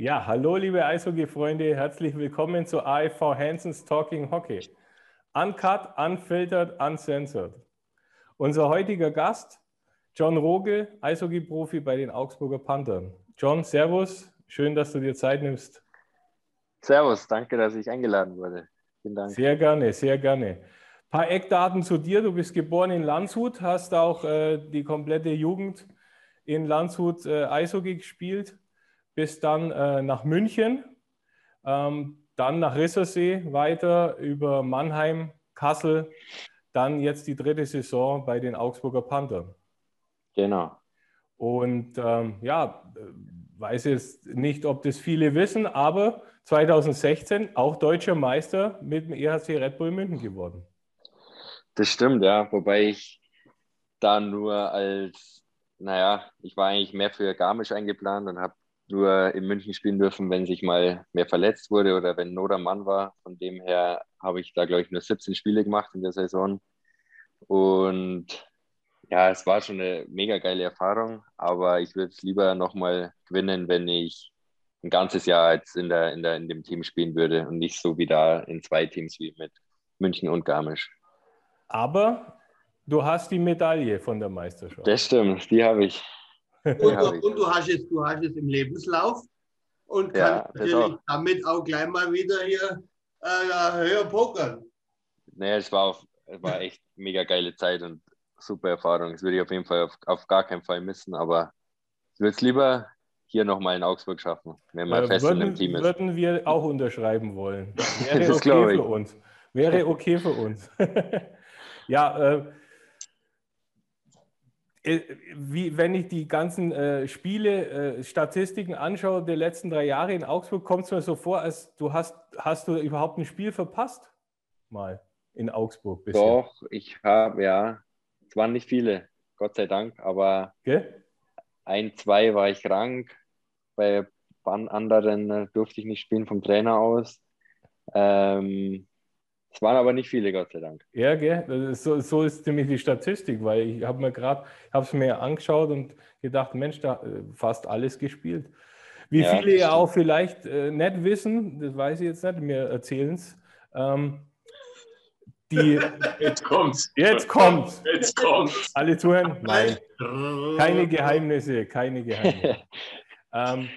Ja, hallo liebe Eishockey-Freunde, herzlich willkommen zu AFV Hansons Talking Hockey. Uncut, unfiltered, uncensored. Unser heutiger Gast, John Rogel, Eishockey-Profi bei den Augsburger Panthern. John, Servus, schön, dass du dir Zeit nimmst. Servus, danke, dass ich eingeladen wurde. Vielen Dank. Sehr gerne, sehr gerne. Ein paar Eckdaten zu dir. Du bist geboren in Landshut, hast auch äh, die komplette Jugend in Landshut äh, Eishockey gespielt bis dann äh, nach München, ähm, dann nach Rissersee weiter über Mannheim, Kassel, dann jetzt die dritte Saison bei den Augsburger Panthern. Genau. Und ähm, ja, weiß jetzt nicht, ob das viele wissen, aber 2016 auch deutscher Meister mit dem EHC Red Bull München geworden. Das stimmt, ja. Wobei ich da nur als, naja, ich war eigentlich mehr für Garmisch eingeplant und habe nur in München spielen dürfen, wenn sich mal mehr verletzt wurde oder wenn Not am Mann war. Von dem her habe ich da, glaube ich, nur 17 Spiele gemacht in der Saison. Und ja, es war schon eine mega geile Erfahrung, aber ich würde es lieber nochmal gewinnen, wenn ich ein ganzes Jahr jetzt in, der, in, der, in dem Team spielen würde und nicht so wie da in zwei Teams wie mit München und Garmisch. Aber du hast die Medaille von der Meisterschaft. Das stimmt, die habe ich. Und, und, und, du, hast es, du hast es im Lebenslauf und kannst ja, natürlich auch. damit auch gleich mal wieder hier äh, höher pokern. Naja, es war, auf, es war echt mega geile Zeit und super Erfahrung. Das würde ich auf jeden Fall auf, auf gar keinen Fall missen, aber ich würde es lieber hier nochmal in Augsburg schaffen, wenn man äh, fest würden, in dem Team ist. Würden wir auch unterschreiben wollen. Wäre das okay für uns. Wäre okay für uns. ja, äh, wie, wenn ich die ganzen äh, Spiele, äh, Statistiken anschaue der letzten drei Jahre in Augsburg, kommt es mir so vor, als du hast, hast du überhaupt ein Spiel verpasst? Mal in Augsburg bisher. Doch, ich habe, ja, es waren nicht viele, Gott sei Dank, aber okay. ein, zwei war ich krank, bei anderen äh, durfte ich nicht spielen vom Trainer aus. Ähm, es waren aber nicht viele, Gott sei Dank. Ja, gell? So, so ist nämlich die Statistik, weil ich habe mir gerade, habe es mir angeschaut und gedacht, Mensch, da äh, fast alles gespielt. Wie ja, viele ja auch vielleicht äh, nicht wissen, das weiß ich jetzt nicht, mir erzählen es. Ähm, die, jetzt kommt's. Jetzt kommt's. Jetzt kommt's. Alle zuhören? Nein. Keine Geheimnisse, keine Geheimnisse. ähm,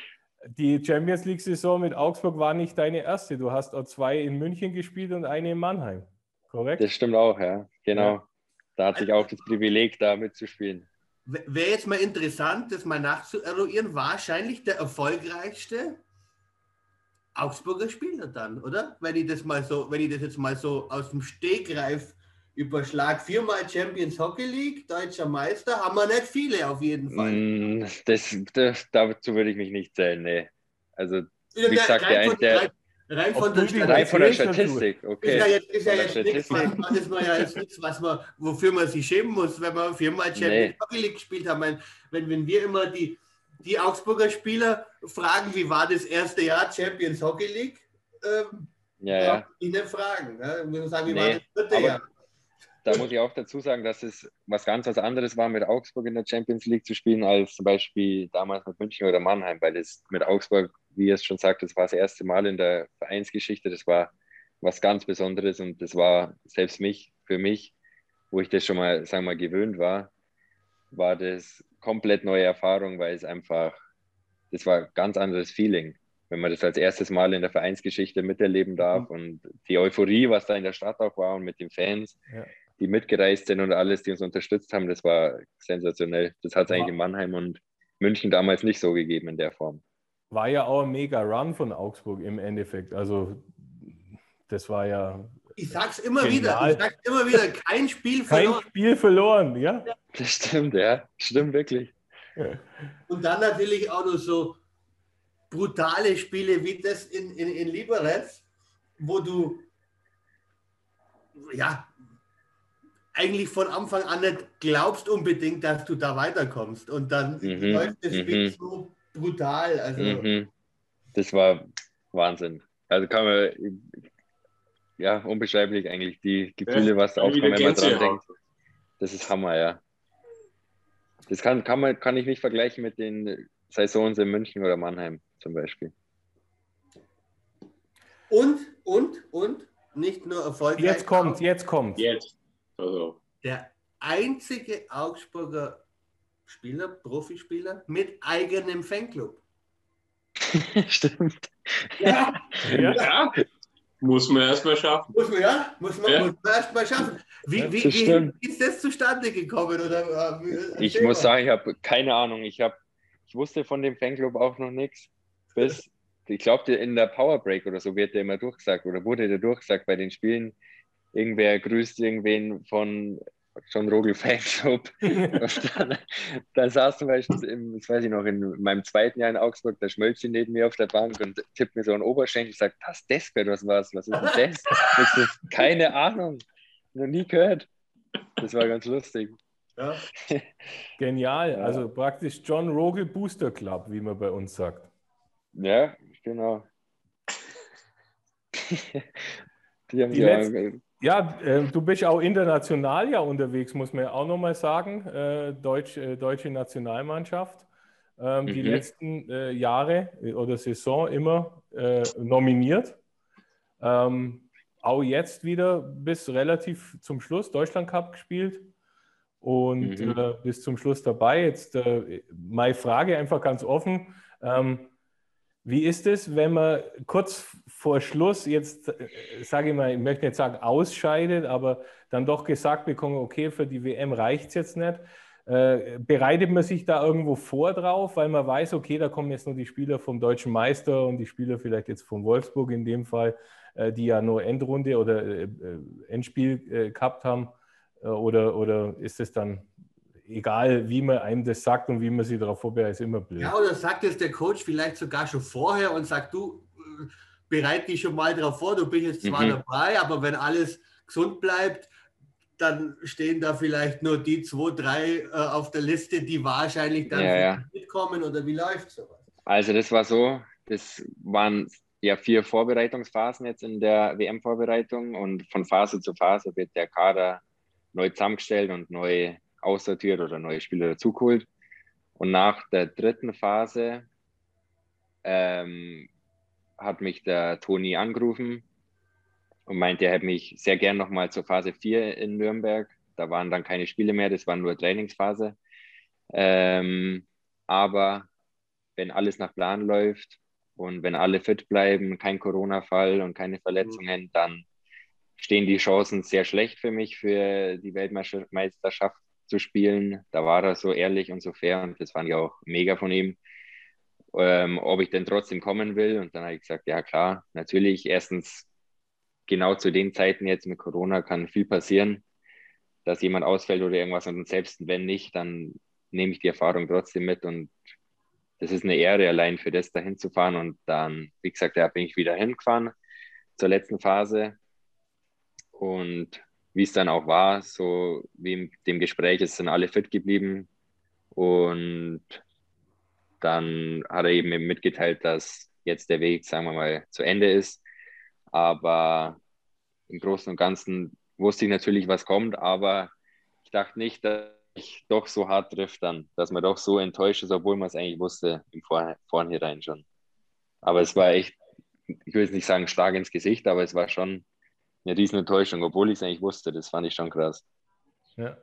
die Champions League-Saison mit Augsburg war nicht deine erste. Du hast auch zwei in München gespielt und eine in Mannheim. Korrekt? Das stimmt auch, ja. Genau. Ja. Da hatte ich auch das Privileg, da mitzuspielen. Wäre jetzt mal interessant, das mal nachzueruieren. Wahrscheinlich der erfolgreichste Augsburger Spieler dann, oder? Wenn ich das mal so, wenn ich das jetzt mal so aus dem Stegreif Überschlag viermal Champions Hockey League, deutscher Meister, haben wir nicht viele auf jeden Fall. Mm, das, das, dazu würde ich mich nicht zählen, nee. Also, wie gesagt, der, von, der, rein, rein, von der Statistik, rein von der Statistik, okay. Ist ja jetzt, ist ja jetzt nichts, was man, ist man ja jetzt nichts, was man, wofür man sich schämen muss, wenn man viermal Champions nee. Hockey League gespielt hat. Wenn, wenn wir immer die, die Augsburger Spieler fragen, wie war das erste Jahr Champions Hockey League, ähm, ja, ja. Nicht fragen. Ne? Muss sagen, wie nee, war das dritte Jahr? Da muss ich auch dazu sagen, dass es was ganz was anderes war, mit Augsburg in der Champions League zu spielen, als zum Beispiel damals mit München oder Mannheim, weil das mit Augsburg, wie ihr es schon sagt, das war das erste Mal in der Vereinsgeschichte, das war was ganz Besonderes und das war selbst mich, für mich, wo ich das schon mal, sagen wir mal, gewöhnt war, war das komplett neue Erfahrung, weil es einfach, das war ein ganz anderes Feeling, wenn man das als erstes Mal in der Vereinsgeschichte miterleben darf mhm. und die Euphorie, was da in der Stadt auch war und mit den Fans. Ja die mitgereist sind und alles, die uns unterstützt haben, das war sensationell. Das hat es eigentlich in Mannheim und München damals nicht so gegeben in der Form. War ja auch ein mega Run von Augsburg im Endeffekt. Also das war ja. Ich sag's immer genial. wieder, ich sag's immer wieder, kein Spiel verloren. Kein Spiel verloren, ja. Das stimmt, ja. Stimmt wirklich. Und dann natürlich auch noch so brutale Spiele wie das in, in, in Liberec, wo du ja, eigentlich von Anfang an nicht glaubst unbedingt, dass du da weiterkommst. Und dann mhm. läuft das Spiel mhm. so brutal. Also. Mhm. Das war Wahnsinn. Also kann man, ja, unbeschreiblich eigentlich, die Gefühle, was da aufkommt, wenn man dran denkt. Das ist Hammer, ja. Das kann, kann, man, kann ich nicht vergleichen mit den Saisons in München oder Mannheim zum Beispiel. Und, und, und, nicht nur erfolgreich. Jetzt kommt, jetzt kommt. Jetzt. Also, Der einzige Augsburger Spieler, Profispieler mit eigenem Fanclub. Stimmt. Ja, Ja. ja, muss man erstmal schaffen. muss man, ja, muss man, Ja. man erst mal schaffen. Wie, wie, das wie stimmt. ist das zustande gekommen? Oder, äh, wie- Ich muss mal. sagen, ich habe keine Ahnung. Ich, hab, ich wusste von dem Fanclub auch noch nichts. Bis, ich glaube, in der Powerbreak oder so wird der immer durchgesagt oder wurde der durchgesagt bei den Spielen. Irgendwer grüßt irgendwen von John Rogel Fanclub. Und dann, dann saß zum Beispiel, im, das weiß ich noch, in meinem zweiten Jahr in Augsburg, der Schmölzchen neben mir auf der Bank und tippt mir so einen Oberschenkel. Ich sage, das Desperate, was war's? Was ist denn das? Ich so, keine Ahnung, noch nie gehört. Das war ganz lustig. Ja. Genial. Ja. Also praktisch John Rogel Booster Club, wie man bei uns sagt. Ja, genau. Die haben Die sie auch, Ja, äh, du bist auch international ja unterwegs, muss man ja auch nochmal sagen. Äh, Deutsch, äh, deutsche Nationalmannschaft. Ähm, Die Mhm. letzten äh, Jahre oder Saison immer nominiert. Ähm, auch jetzt wieder bis relativ zum Schluss Deutschland Cup gespielt und Mhm. bis zum Schluss dabei. Jetzt meine Frage einfach ganz offen. Ähm, wie ist es, wenn man kurz vor Schluss jetzt, äh, sage ich mal, ich möchte nicht sagen ausscheidet, aber dann doch gesagt bekommt, okay, für die WM reicht es jetzt nicht. Äh, bereitet man sich da irgendwo vor drauf, weil man weiß, okay, da kommen jetzt nur die Spieler vom deutschen Meister und die Spieler vielleicht jetzt von Wolfsburg in dem Fall, äh, die ja nur Endrunde oder äh, äh, Endspiel äh, gehabt haben? Oder, oder ist es dann egal, wie man einem das sagt und wie man sich darauf vorbereitet, ist immer blöd? ja, oder sagt es der Coach vielleicht sogar schon vorher und sagt, du, äh, bereit dich schon mal darauf vor, du bist jetzt zwar Mhm. dabei, aber wenn alles gesund bleibt, dann stehen da vielleicht nur die zwei, drei äh, auf der Liste, die wahrscheinlich dann Ja, ja. mitkommen oder wie läuft sowas? Also das war so, das waren ja vier Vorbereitungsphasen jetzt in der WM-Vorbereitung und von Phase zu Phase wird der Kader neu zusammengestellt und neu aussortiert oder neue Spieler dazugeholt. Und nach der dritten Phase ähm, hat mich der Toni angerufen und meinte, er hätte mich sehr gern nochmal zur Phase 4 in Nürnberg. Da waren dann keine Spiele mehr, das war nur Trainingsphase. Ähm, aber wenn alles nach Plan läuft und wenn alle fit bleiben, kein Corona-Fall und keine Verletzungen, dann stehen die Chancen sehr schlecht für mich, für die Weltmeisterschaft zu spielen. Da war er so ehrlich und so fair und das fand ich auch mega von ihm. Ähm, ob ich denn trotzdem kommen will. Und dann habe ich gesagt, ja klar, natürlich. Erstens, genau zu den Zeiten jetzt mit Corona kann viel passieren, dass jemand ausfällt oder irgendwas. Und selbst wenn nicht, dann nehme ich die Erfahrung trotzdem mit. Und das ist eine Ehre, allein für das dahin zu fahren. Und dann, wie gesagt, da bin ich wieder hingefahren zur letzten Phase. Und wie es dann auch war, so wie in dem Gespräch, es sind alle fit geblieben. Und dann hat er eben mitgeteilt, dass jetzt der Weg, sagen wir mal, zu Ende ist. Aber im Großen und Ganzen wusste ich natürlich, was kommt, aber ich dachte nicht, dass ich doch so hart trifft dann, dass man doch so enttäuscht ist, obwohl man es eigentlich wusste im Vor Vornherein schon. Aber es war echt, ich will jetzt nicht sagen, Schlag ins Gesicht, aber es war schon eine riesen Enttäuschung, obwohl ich es eigentlich wusste. Das fand ich schon krass. Ja.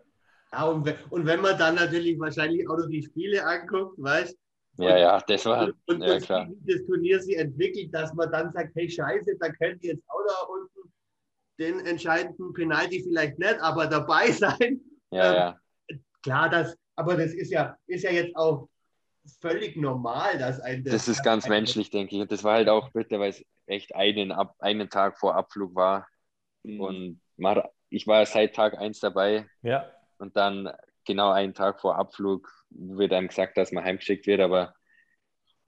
Ja, und, wenn- und wenn man dann natürlich wahrscheinlich auch noch die Spiele anguckt, weißt Ja, ja, das war, und, ja und klar. wie das Turnier sich entwickelt, dass man dann sagt, hey Scheiße, da könnt ihr jetzt auch da unten den entscheidenden Penalty vielleicht nicht, aber dabei sein. Ja, Ähm, ja. Klar, das, aber das ist ja, ist ja jetzt auch völlig normal, dass ein Das ist ganz menschlich, denke ich. Und das war halt auch bitter, weil es echt einen, Ab einen Tag vor Abflug war. Mhm. Und man, ich war seit Tag eins dabei ja. und dann genau einen Tag vor Abflug wird einem gesagt, dass man heimgeschickt wird. Aber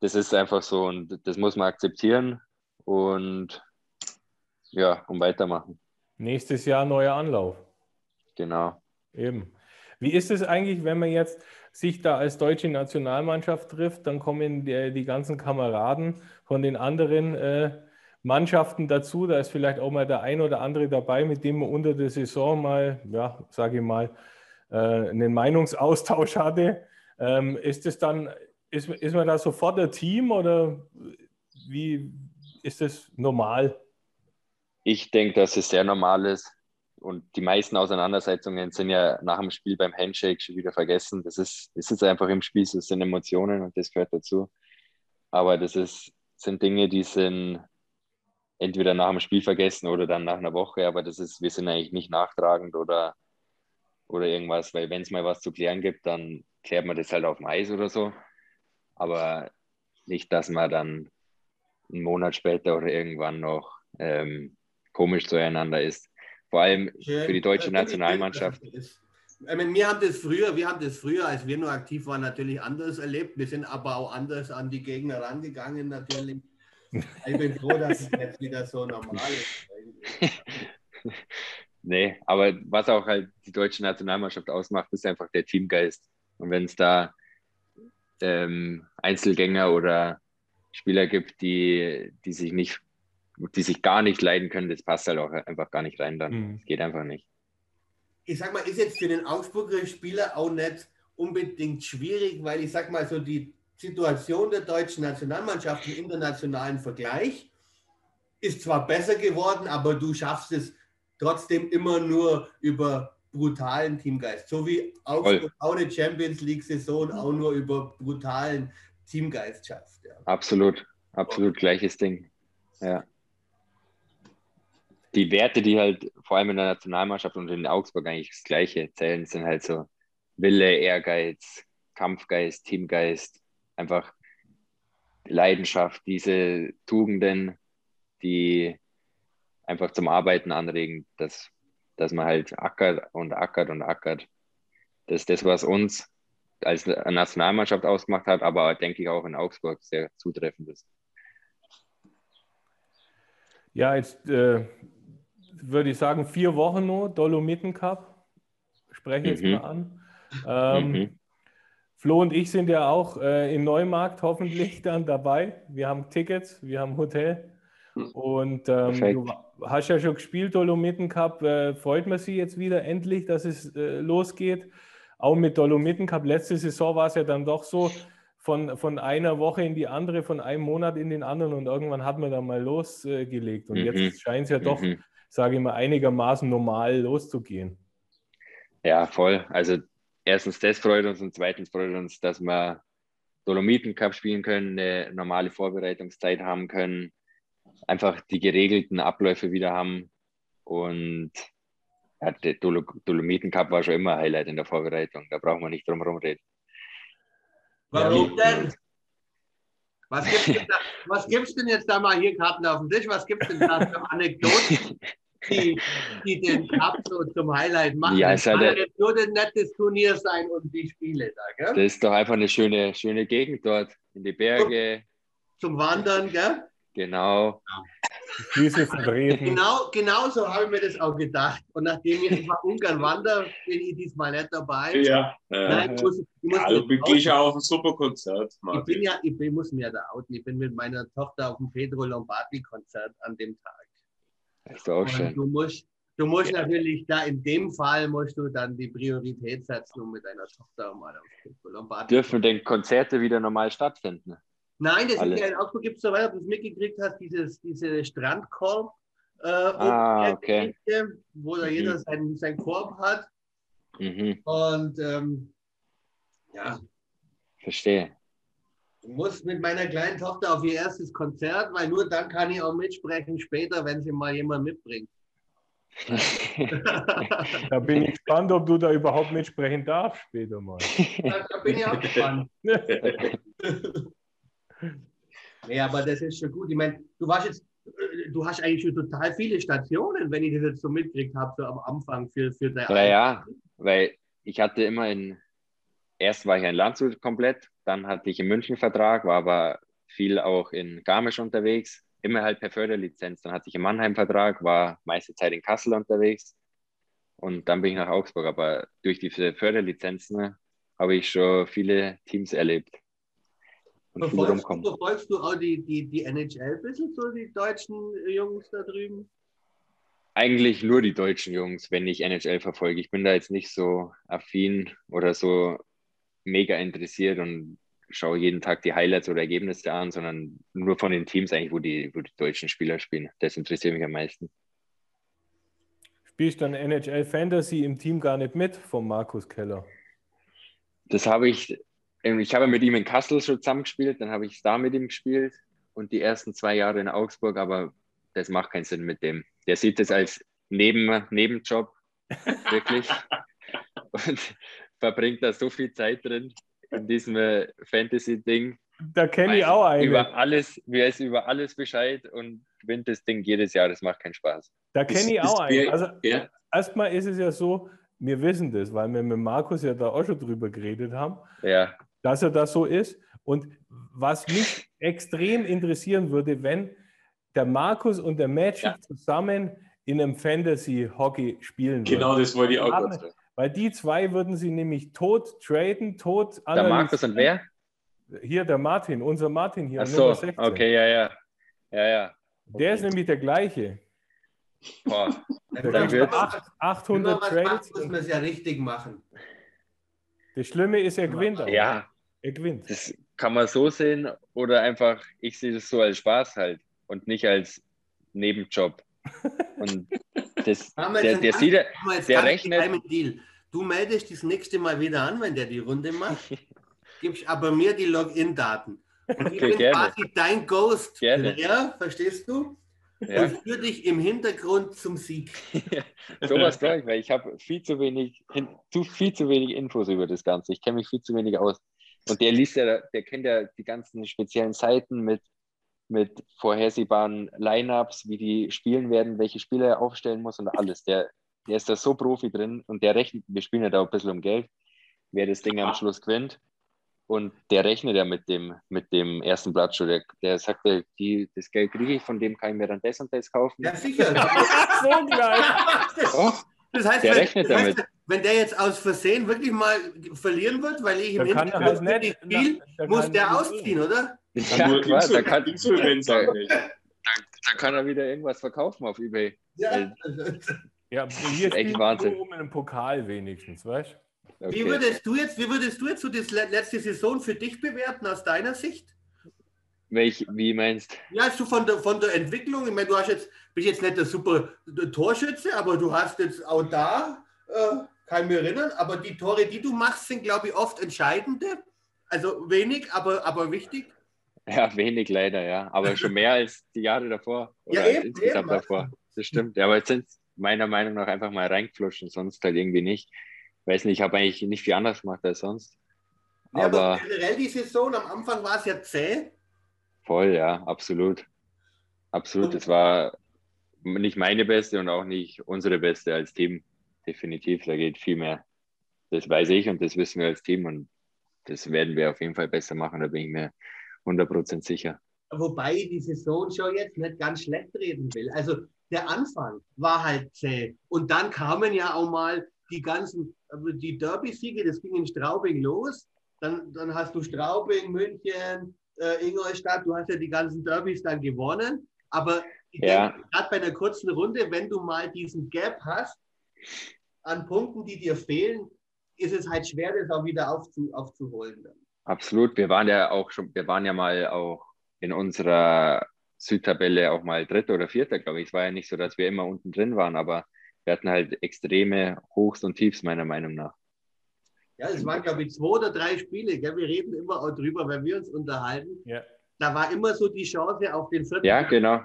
das ist einfach so und das muss man akzeptieren und ja, und weitermachen. Nächstes Jahr neuer Anlauf. Genau. Eben. Wie ist es eigentlich, wenn man jetzt sich da als deutsche Nationalmannschaft trifft, dann kommen die, die ganzen Kameraden von den anderen äh, Mannschaften dazu. Da ist vielleicht auch mal der ein oder andere dabei, mit dem man unter der Saison mal, ja, sage ich mal, äh, einen Meinungsaustausch hatte. Ähm, ist es dann, ist, ist man da sofort ein Team oder wie ist das normal Ich denke, dass es sehr normal ist. Und die meisten Auseinandersetzungen sind ja nach dem Spiel beim Handshake schon wieder vergessen. Das ist, das ist einfach im Spiel, das sind Emotionen und das gehört dazu. Aber das ist, sind Dinge, die sind entweder nach dem Spiel vergessen oder dann nach einer Woche. Aber das ist, wir sind eigentlich nicht nachtragend oder, oder irgendwas, weil wenn es mal was zu klären gibt, dann klärt man das halt auf dem Eis oder so. Aber nicht, dass man dann einen Monat später oder irgendwann noch ähm, komisch zueinander ist. Vor allem für die deutsche Nationalmannschaft. Ich meine, wir haben das früher, wir haben das früher, als wir nur aktiv waren, natürlich anders erlebt. Wir sind aber auch anders an die Gegner rangegangen, natürlich. Ich bin froh, dass es jetzt wieder so normal ist. Nee, aber was auch halt die deutsche Nationalmannschaft ausmacht, ist einfach der Teamgeist. Und wenn es da ähm, Einzelgänger oder Spieler gibt, die, die sich nicht, die sich gar nicht leiden können, das passt halt auch einfach gar nicht rein dann. Mhm. Das geht einfach nicht. Ich sag mal, ist jetzt für den Augsburger Spieler auch nicht unbedingt schwierig, weil ich sag mal so, die Situation der deutschen Nationalmannschaft im internationalen Vergleich ist zwar besser geworden, aber du schaffst es trotzdem immer nur über brutalen Teamgeist. So wie Augsburg auch eine Champions League-Saison auch nur über brutalen Teamgeist schafft. Ja. Absolut, absolut gleiches Ding. Ja. Die Werte, die halt vor allem in der Nationalmannschaft und in Augsburg eigentlich das Gleiche zählen, sind halt so Wille, Ehrgeiz, Kampfgeist, Teamgeist, einfach Leidenschaft, diese Tugenden, die einfach zum Arbeiten anregen, dass, dass man halt ackert und ackert und ackert. Das ist das, was uns als Nationalmannschaft ausgemacht hat, aber denke ich auch in Augsburg sehr zutreffend ist. Ja, jetzt äh, würde ich sagen, vier Wochen nur, Dolomiten Cup. Spreche jetzt Mhm. mal an. Ähm, Mhm. Flo und ich sind ja auch äh, im Neumarkt hoffentlich dann dabei. Wir haben Tickets, wir haben Hotel. Und ähm, du hast ja schon gespielt, Dolomiten Cup. Äh, freut man sich jetzt wieder endlich, dass es äh, losgeht. Auch mit Dolomiten Cup. Letzte Saison war es ja dann doch so von, von einer Woche in die andere, von einem Monat in den anderen und irgendwann hat man dann mal losgelegt. Und Mhm. jetzt scheint es ja doch, Mhm. sage ich mal, einigermaßen normal loszugehen. Ja, voll. Also erstens das freut uns und zweitens freut uns, dass wir Dolomiten Cup spielen können, eine normale Vorbereitungszeit haben können, einfach die geregelten Abläufe wieder haben. Und ja, der Dolo Dolomiten Cup war schon immer ein Highlight in der Vorbereitung. Da brauchen wir nicht drum herum reden. Warum denn? Was denn da, was gibt's denn jetzt da mal hier Karten auf dem Tisch? Was gibt's denn da für Anekdoten, die, die den Cup so zum Highlight machen? Ja, es kann ja ja- nur ein nettes Turnier sein und die Spiele da, gell? Das ist doch einfach eine schöne, schöne Gegend dort in die Berge. Zum Wandern, gell? Genau. Füße vertreten. Genau, genau so habe ich mir das auch gedacht. Und nachdem ich nach Ungarn wandere, bin ich diesmal nicht dabei. Ja, äh, Nein, ich muss, ich muss ja du mir gehst ja auf ein super Konzert, Ich bin ja, ich bin, muss mir da outen. Ich bin mit meiner Tochter auf dem Pedro Lombardi-Konzert an dem Tag. Ist auch Und schön. du musst, du musst natürlich da in dem Fall musst du dann die Priorität setzen, um mit deiner Tochter mal auf Lombardi. Dürfen denn Konzerte wieder normal stattfinden? Nein, das Alles. ist ja in Augsburg gibt es so weiter, ob du es mitgekriegt hast, dieses, diese Strandkorb. Äh, Ah, okay. Wo da Mhm. jeder seinen sein Korb hat. Mhm, Und ähm, ja, verstehe. Ich muss mit meiner kleinen Tochter auf ihr erstes Konzert, weil nur dann kann ich auch mitsprechen später, wenn sie mal jemand mitbringt. Da bin ich gespannt, ob du da überhaupt mitsprechen darfst später mal. Da, da bin ich auch gespannt. Nee, aber das ist schon gut. Ich meine, du warst jetzt, äh, du hast eigentlich schon total viele Stationen, wenn ich das jetzt so mitgekriegt habe, so am Anfang für, für dein Ja, ja, weil ich hatte immer in, erst war ich in Landshut komplett, dann hatte ich in München Vertrag, war aber viel auch in Garmisch unterwegs, immer halt per Förderlizenz. Dann hatte ich in Mannheim Vertrag, war meiste Zeit in Kassel unterwegs und dann bin ich nach Augsburg. Aber durch diese Förderlizenzen ne, habe ich schon viele Teams erlebt und viel Verfolgst, du, rumkommen. verfolgst du auch die, die, die NHL ein bisschen, so die deutschen Jungs da drüben? Eigentlich nur die deutschen Jungs, wenn ich NHL verfolge. Ich bin da jetzt nicht so affin oder so mega interessiert und schaue jeden Tag die Highlights oder Ergebnisse an, sondern nur von den Teams eigentlich, wo die, wo die deutschen Spieler spielen. Das interessiert mich am meisten. Spielst dann NHL Fantasy im Team gar nicht mit vom Markus Keller? Das habe ich, ähm, ich habe mit ihm in Kassel schon zusammengespielt, dann habe ich da mit ihm gespielt und die ersten zwei Jahre in Augsburg, aber das macht keinen Sinn mit dem. Der sieht das als Neben, Nebenjob, wirklich. und verbringt da so viel Zeit drin in diesem äh, Fantasy-Ding. Da kenne ich auch einen. Über alles, weiß über alles Bescheid und gewinnt das Ding jedes Jahr. Das macht keinen Spaß. Da kenne ich Ist- auch ist einen. Also Ja, erstmal ist es ja so, wir wissen das, weil wir mit Markus ja da auch schon drüber geredet haben, Ja, dass er das so ist. Und was mich extrem interessieren würde, wenn der Markus und der Magic Ja. zusammen in einem Fantasy-Hockey spielen würden. genau das wollte ich auch Haben- sagen. Weil die zwei würden sie nämlich tot traden, tot der analysieren. Markus und wer? Hier der Martin, unser Martin hier, Ach so, Nummer 16. okay, ja, ja. Ja, ja. Der ist nämlich der gleiche. Boah. Der Dann wird's- acht- Wenn 800 man was macht, Trades. muss man es ja richtig machen. Das Schlimme ist, er gewinnt auch. Ja, Er gewinnt. das kann man so sehen oder einfach, ich sehe das so als Spaß halt und nicht als Nebenjob. Und das, der, der sieht, Der ganz rechnet-. Du meldest das nächste Mal wieder an, wenn der die Runde macht. Gibst aber mir die Login-Daten. Und ich Okay, bin gerne. quasi dein Ghost. Gerne. Ja, verstehst du? ja, Und führe dich im Hintergrund zum Sieg. sowas brauche ich, weil ich habe viel zu wenig, zu, viel zu wenig Infos über das Ganze. Ich kenne mich viel zu wenig aus. Und der liest ja, der kennt ja die ganzen speziellen Seiten mit, mit vorhersehbaren Lineups, wie die spielen werden, welche Spieler er aufstellen muss und alles. Der, der ist da so Profi drin und der rechnet, wir spielen ja da auch ein bisschen um Geld, wer das Ding am Schluss gewinnt. Und der rechnet ja mit dem, mit dem ersten Blatt schon. Der, der sagt, ja, die, das Geld kriege ich, von dem kann ich mir dann das und das kaufen. Ja, sicher. so gleich. Oh, Das heißt, Der wenn, rechnet das heißt, damit. wenn der jetzt aus Versehen wirklich mal verlieren wird, weil ich im er Hintergrund halt nicht. ich spiel, da muss der er ausziehen, oder? ja, Nur klar, da kann, da kann er wieder irgendwas verkaufen auf Ebay. Ja. Ja, hier ist echt Wahnsinn. um einen Pokal wenigstens, weißt du? Wie, Okay. würdest du jetzt, wie würdest du jetzt so das le- letzte Saison für dich bewerten aus deiner Sicht? Welch, wie meinst Ja, so von der, von der Entwicklung. Ich meine, du hast jetzt, bist jetzt nicht der super Torschütze, aber du hast jetzt auch da, äh, kann ich mich erinnern, aber die Tore, die du machst, sind, glaube ich, oft entscheidende. Also wenig, aber, aber wichtig. Ja, wenig leider, ja. Aber schon mehr als die Jahre davor. Oder Ja, eben, insgesamt eben. davor. Das stimmt. Ja, aber jetzt sind meiner Meinung nach einfach mal reingeflossen, sonst halt irgendwie nicht. Weiß nicht, ich habe eigentlich nicht viel anders gemacht als sonst. Ja, aber Aber generell die Saison, am Anfang war es ja zäh. voll, ja, absolut. Absolut. Es war nicht meine beste und auch nicht unsere beste als Team. Definitiv, da geht viel mehr. Das weiß ich und das wissen wir als Team und das werden wir auf jeden Fall besser machen, da bin ich mir 100% sicher. Wobei ich die Saison schon jetzt nicht ganz schlecht reden will. Also der Anfang war halt zäh. Und dann kamen ja auch mal die ganzen, die Derby-Siege, das ging in Straubing los. Dann, dann hast du Straubing, München, äh, Ingolstadt, du hast ja die ganzen Derbys dann gewonnen. Aber Ja. gerade bei einer kurzen Runde, wenn du mal diesen Gap hast an Punkten, die dir fehlen, ist es halt schwer, das auch wieder aufzu, aufzuholen. Dann. Absolut. Wir waren ja auch schon, wir waren ja mal auch in unserer Südtabelle auch mal Dritter oder Vierter, glaube ich. Es war ja nicht so, dass wir immer unten drin waren, aber wir hatten halt extreme Hochs und Tiefs, meiner Meinung nach. Ja, es waren, glaube ich, zwei oder drei Spiele. Gell? Wir reden immer auch drüber, wenn wir uns unterhalten. Ja. Da war immer so die Chance auf den vierten. Ja, genau.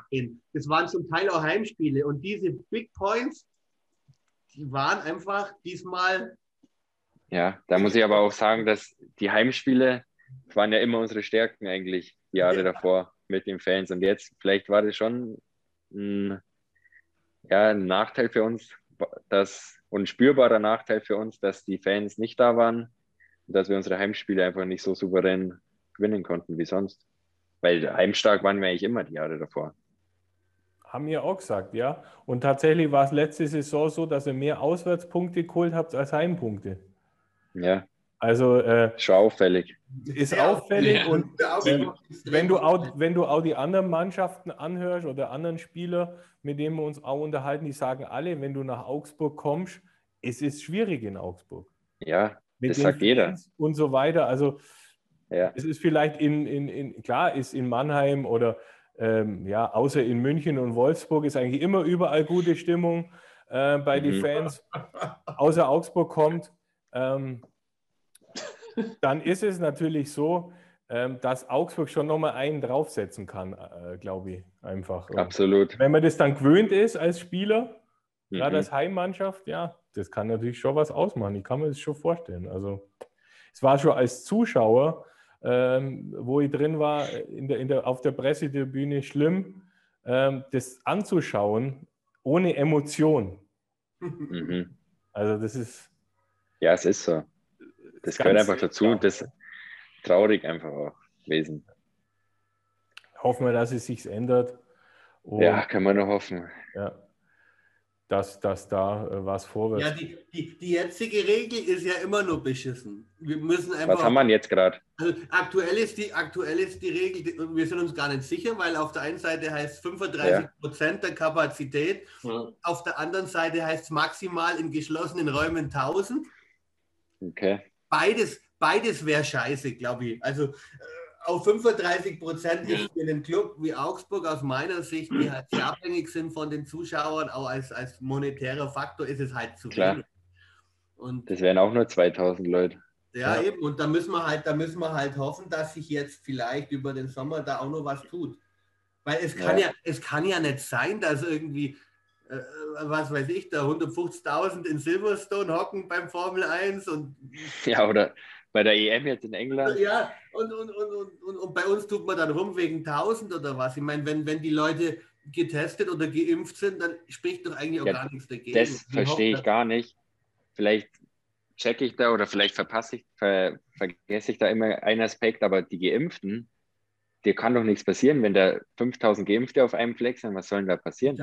Das waren zum Teil auch Heimspiele. Und diese Big Points, die waren einfach diesmal. Ja, da muss ich aber auch sagen, dass die Heimspiele waren ja immer unsere Stärken eigentlich, die Jahre Ja. davor mit den Fans. Und jetzt, vielleicht war das schon ein, ja, ein Nachteil für uns, dass, und spürbarer Nachteil für uns, dass die Fans nicht da waren und dass wir unsere Heimspiele einfach nicht so souverän gewinnen konnten wie sonst. Weil heimstark waren wir eigentlich immer die Jahre davor. Haben wir auch gesagt, ja. Und tatsächlich war es letzte Saison so, dass ihr mehr Auswärtspunkte geholt habt als Heimpunkte. Ja, Also äh, schon auffällig. ist Ja. auffällig Ja. und Wenn- wenn du, auch, wenn du auch die anderen Mannschaften anhörst oder anderen Spieler, mit denen wir uns auch unterhalten, die sagen alle, wenn du nach Augsburg kommst, es ist schwierig in Augsburg. Ja, Mit Das den sagt jeder. Fans Und so weiter. Also ja. es ist vielleicht in, in, in klar, ist in Mannheim oder ähm, ja, außer in München und Wolfsburg ist eigentlich immer überall gute Stimmung. äh, bei den Mhm. Fans außer Augsburg kommt, ähm, dann ist es natürlich so, ähm, dass Augsburg schon nochmal einen draufsetzen kann, äh, glaube ich, einfach. Und Absolut. wenn man das dann gewöhnt ist als Spieler, gerade Mhm. als Heimmannschaft, ja, das kann natürlich schon was ausmachen. Ich kann mir das schon vorstellen. Also, es war schon als Zuschauer, ähm, wo ich drin war, in der, in der, auf der Pressetribüne schlimm, ähm, das anzuschauen ohne Emotion. Mhm. Also, das ist Ja, es ist so. Das gehört einfach dazu. klar. Das ist traurig einfach auch gewesen. hoffen wir, dass es sich ändert. Und, Ja, kann man nur hoffen. ja, dass, dass da äh, was vorwärts Ja, die, die, die jetzige Regel ist ja immer nur beschissen. Wir müssen einfach. Was haben wir denn jetzt gerade? Also aktuell ist die, aktuell ist die Regel, die- wir sind uns gar nicht sicher, weil auf der einen Seite heißt 35 Prozent der Kapazität, Ja. auf der anderen Seite heißt es maximal in geschlossenen Räumen 1000. Okay. Beides, beides wäre scheiße, glaube ich. Also äh, auf 35 Prozent ist für einen Club wie Augsburg aus meiner Sicht, die halt sehr abhängig sind von den Zuschauern, auch als, als monetärer Faktor, ist es halt zu Klar. wenig. Und Das wären auch nur 2000 Leute. Ja, Ja. eben. Und da müssen wir halt, da müssen wir halt hoffen, dass sich jetzt vielleicht über den Sommer da auch noch was tut. Weil es kann ja, Ja. es kann ja nicht sein, dass irgendwie, äh, was weiß ich, da 150.000 in Silverstone hocken beim Formel 1 und Ja, oder bei der EM jetzt in England. ja, und, und, und, und, und, bei uns tut man dann rum wegen 1000 oder was. Ich meine, wenn, wenn die Leute getestet oder geimpft sind, dann spricht doch eigentlich auch Ja, gar nichts dagegen. Das Ich verstehe hoffe, ich gar nicht. Vielleicht checke ich da oder vielleicht verpasse ich, ver, vergesse ich da immer einen Aspekt, aber die Geimpften, dir kann doch nichts passieren, wenn da 5000 Geimpfte auf einem Fleck sind. Was soll denn da passieren?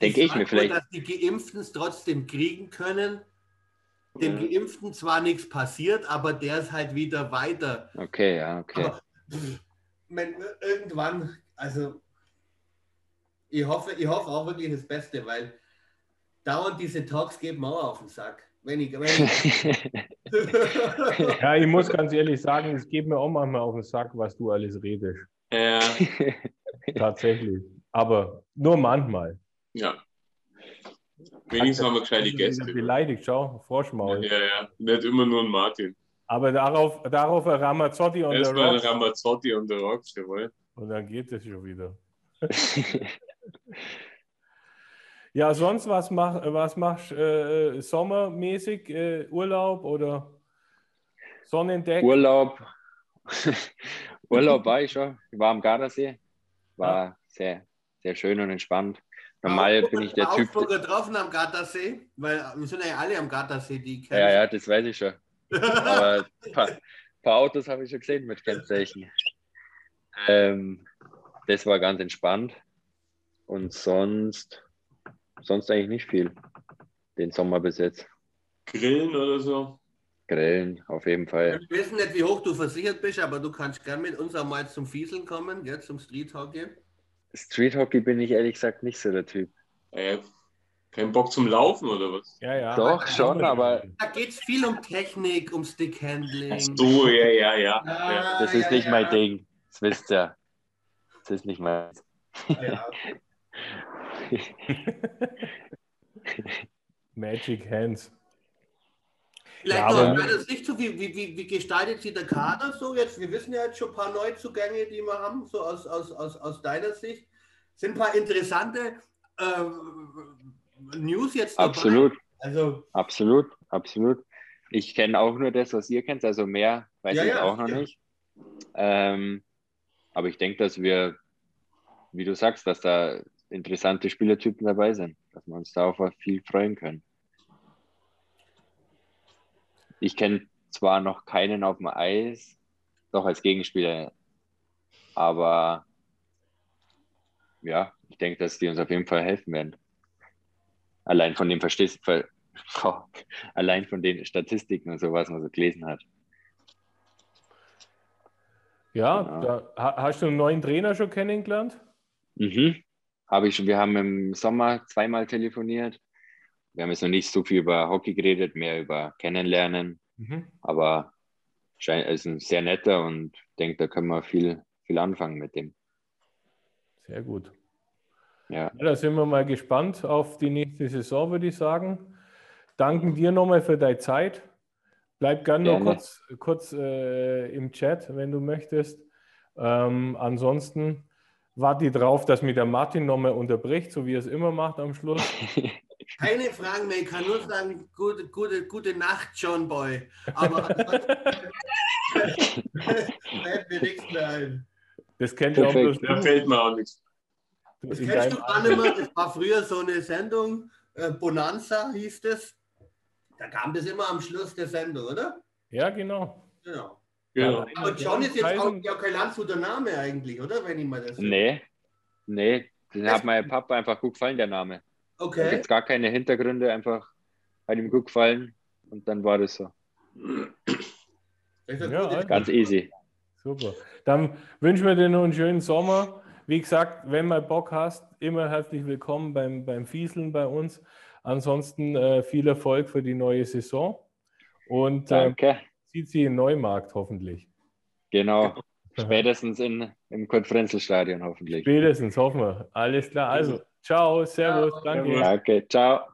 Denke ich mir vielleicht. dass die Geimpften es trotzdem kriegen können. Dem Ja. Geimpften zwar nichts passiert, aber der ist halt wieder weiter. Okay, ja, okay. Aber pff, wenn, irgendwann, also ich hoffe, ich hoffe auch wirklich das Beste, weil dauernd diese Talks geben mir auch auf den Sack. Wenn ich, wenn ich, Ja, ich muss ganz ehrlich sagen, es geht mir auch manchmal auf den Sack, was du alles redest. Ja, Tatsächlich. Aber nur manchmal. ja. Wenigstens haben wir gescheite Gäste. Beleidigt, schau, Ja, Froschmaul. ja. Nicht immer nur ein Martin. Aber darauf, darauf ein Ramazzotti und der Erstmal ein Rock. Ramazzotti und der Rocks, jawohl. Und dann geht es schon wieder. Ja, sonst was, mach, was machst du äh, sommermäßig? Äh, Urlaub oder Sonnendeck? Urlaub. Urlaub war ich schon. Ich war am Gardasee. War sehr, sehr schön und entspannt. Normal bin ich der Typ. Augsburger getroffen am Gardasee, weil wir sind ja alle am Gardasee, die ich kenne. Ja, ja, das weiß ich schon. Aber ein paar, paar Autos habe ich schon gesehen mit Kennzeichen. Ähm, das war ganz entspannt. Und sonst, sonst eigentlich nicht viel. Den Sommer bis jetzt. Grillen oder so. Grillen, auf jeden Fall. Wir wissen nicht, wie hoch du versichert bist, aber du kannst gern mit uns einmal zum Fieseln kommen, gell, zum Street Hockey. Street Hockey bin ich ehrlich gesagt nicht so der Typ. Äh, kein Bock zum Laufen oder was? Ja, ja. Doch, schon, aber- Da geht es viel um Technik, um Stickhandling. Ach so, ja, ja, ja. ja. Ah, Das ist ja, nicht ja. mein Ding. Das wisst ihr. Das ist nicht mein. Ja. Magic Hands. Vielleicht Ja, noch meiner Sicht so, wie, wie, wie, wie gestaltet sich der Kader so jetzt? Wir wissen ja jetzt schon ein paar Neuzugänge, die wir haben, so aus, aus, aus, aus deiner Sicht. Sind ein paar interessante äh, News jetzt dabei? Absolut, Also, absolut, absolut. Ich kenne auch nur das, was ihr kennt, also mehr weiß Ja, ich ja, auch noch ja. nicht. Ähm, aber ich denke, dass wir, wie du sagst, dass da interessante Spielertypen dabei sind, dass wir uns da auf viel freuen können. Ich kenne zwar noch keinen auf dem Eis, doch als Gegenspieler, aber ja, ich denke, dass die uns auf jeden Fall helfen werden. Allein von dem Verstehst, ver, allein von den Statistiken und so, was man so gelesen hat. Ja, Genau. da, ha- hast du einen neuen Trainer schon kennengelernt? Mhm. Habe ich schon, wir haben im Sommer zweimal telefoniert. Wir haben jetzt noch nicht so viel über Hockey geredet, mehr über Kennenlernen, Mhm. aber er ist ein sehr netter und ich denke, da können wir viel, viel anfangen mit dem. Sehr gut. Ja. Ja, da sind wir mal gespannt auf die nächste Saison, würde ich sagen. Danken dir nochmal für deine Zeit. Bleib gerne noch kurz, kurz äh, im Chat, wenn du möchtest. Ähm, ansonsten warte ich drauf, dass mich der Martin nochmal unterbricht, so wie er es immer macht am Schluss. Keine Fragen mehr, ich kann nur sagen, gute, gute, gute Nacht, John Boy. Aber fällt mir nichts mehr ein. Das kennt ja auch bloß. Da fällt mir auch nichts. Das in kennst du gar nicht mehr, das war früher so eine Sendung, äh, Bonanza hieß das. Da kam das immer am Schluss der Sendung, oder? Ja, genau. Genau. Genau. Aber John ist jetzt auch ja kein Landshuter Name eigentlich, oder? Wenn ich mal das. Nee, nee, den hat meinem Papa einfach gut gefallen, der Name. Da Okay. gibt es gar keine Hintergründe, einfach hat ihm gut gefallen und dann war das so. Ja. Ganz easy. Super. Dann wünschen wir dir noch einen schönen Sommer. Wie gesagt, wenn mal Bock hast, immer herzlich willkommen beim, beim Fieseln bei uns. Ansonsten äh, viel Erfolg für die neue Saison und äh, Danke. sieht sie im Neumarkt hoffentlich. Genau. Spätestens in, im Kurt-Frenzel-Stadion hoffentlich. Spätestens, hoffen wir. Alles klar. Also, ciao, servus, danke. Servus. Danke. Ciao.